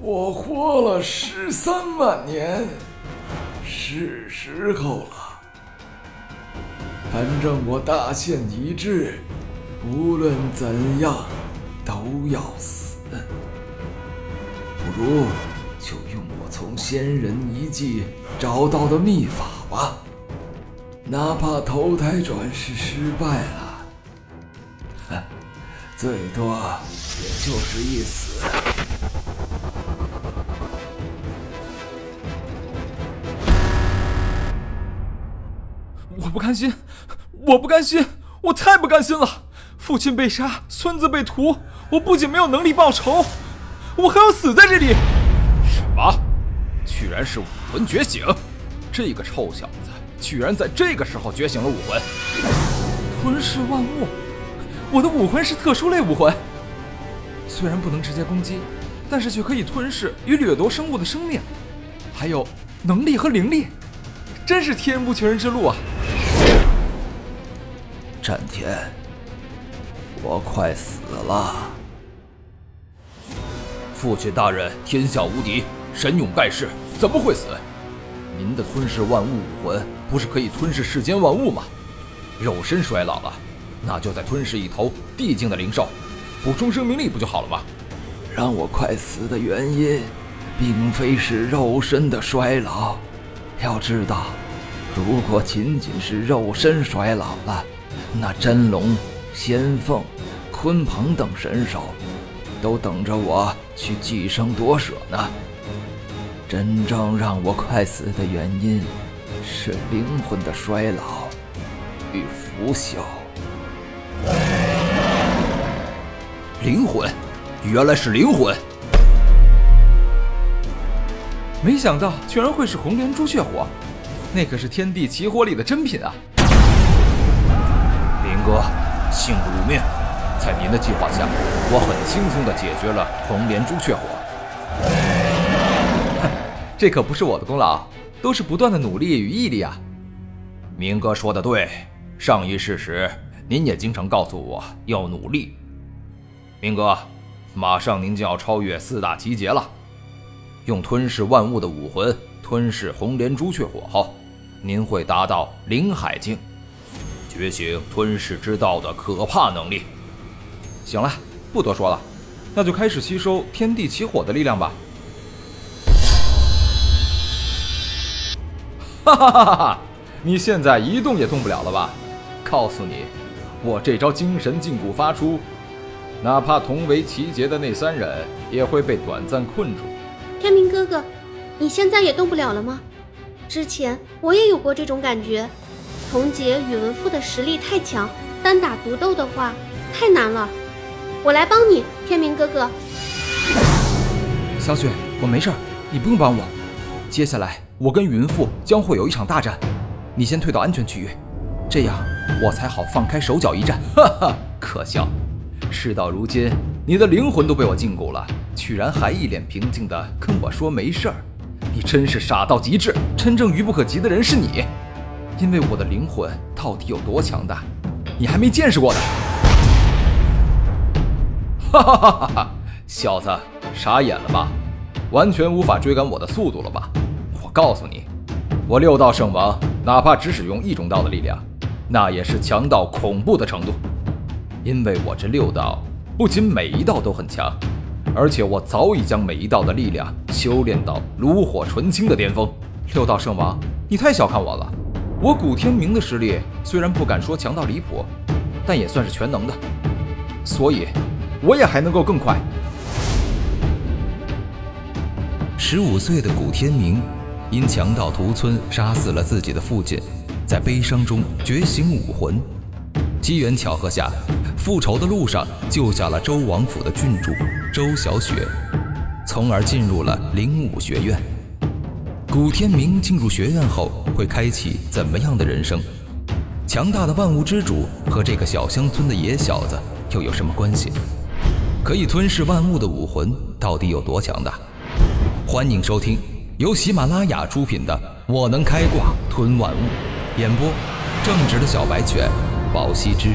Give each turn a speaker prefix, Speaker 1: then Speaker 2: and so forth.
Speaker 1: 我活了十三万年，是时候了。反正我大限已至，无论怎样都要死。不如就用我从仙人遗迹找到的秘法吧，哪怕投胎转世失败了，哼，最多也就是一死。
Speaker 2: 我不甘心，我不甘心，我太不甘心了！父亲被杀，孙子被屠，我不仅没有能力报仇，我还要死在这里！
Speaker 3: 什么？居然是武魂觉醒！这个臭小子居然在这个时候觉醒了武魂！
Speaker 2: 吞噬万物！我的武魂是特殊类武魂，虽然不能直接攻击，但是却可以吞噬与掠夺生物的生命，还有能力和灵力，真是天不绝人之路啊！
Speaker 1: 战天，我快死了。
Speaker 3: 父亲大人天下无敌，神勇盖世，怎么会死？您的吞噬万物武魂不是可以吞噬世间万物吗？肉身衰老了，那就再吞噬一头地境的灵兽，补充生命力不就好了吗？
Speaker 1: 让我快死的原因，并非是肉身的衰老。要知道，如果仅仅是肉身衰老了，那真龙、仙凤、鲲鹏等神兽，都等着我去寄生夺舍呢。真正让我快死的原因，是灵魂的衰老与腐朽。
Speaker 3: 灵魂，原来是灵魂！
Speaker 2: 没想到居然会是红莲朱雀火，那可是天地奇火里的珍品啊！
Speaker 3: 哥，幸不辱命，在您的计划下，我很轻松地解决了红莲朱雀火。
Speaker 2: 哼，这可不是我的功劳，都是不断的努力与毅力啊！
Speaker 3: 明哥说的对，上一世时您也经常告诉我要努力。明哥，马上您就要超越四大奇劫了。用吞噬万物的武魂吞噬红莲朱雀火后，您会达到灵海境，觉醒吞噬之道的可怕能力。
Speaker 2: 行了，不多说了，那就开始吸收天地起火的力量吧。哈哈哈哈哈！你现在一动也动不了了吧？告诉你，我这招精神禁锢发出。哪怕同为奇劫的那三人，也会被短暂困住。
Speaker 4: 天明哥哥，你现在也动不了了吗？之前我也有过这种感觉。童杰、宇文赋的实力太强，单打独斗的话太难了。我来帮你，天明哥哥。
Speaker 2: 小雪，我没事，你不用帮我。接下来我跟宇文赋将会有一场大战，你先退到安全区域，这样我才好放开手脚一战。
Speaker 3: 哈哈，可笑。事到如今，你的灵魂都被我禁锢了，居然还一脸平静的跟我说没事儿，你真是傻到极致！
Speaker 2: 真正愚不可及的人是你，因为我的灵魂到底有多强大，你还没见识过呢！
Speaker 3: 哈哈哈哈哈！小子，傻眼了吧？完全无法追赶我的速度了吧？我告诉你，我六道圣王，哪怕只使用一种道的力量，那也是强到恐怖的程度。因为我这六道不仅每一道都很强，而且我早已将每一道的力量修炼到炉火纯青的巅峰。
Speaker 2: 六道圣王，你太小看我了。我古天明的实力虽然不敢说强到离谱，但也算是全能的，所以我也还能够更快。
Speaker 5: 十五岁的古天明因强盗屠村杀死了自己的父亲，在悲伤中觉醒武魂。机缘巧合下。复仇的路上救下了周王府的郡主周小雪，从而进入了灵武学院。古天明进入学院后会开启怎么样的人生？强大的万物之主和这个小乡村的野小子又有什么关系？可以吞噬万物的武魂到底有多强大？欢迎收听由喜马拉雅出品的《我能开挂吞万物》，演播正直的小白犬，宝羲之。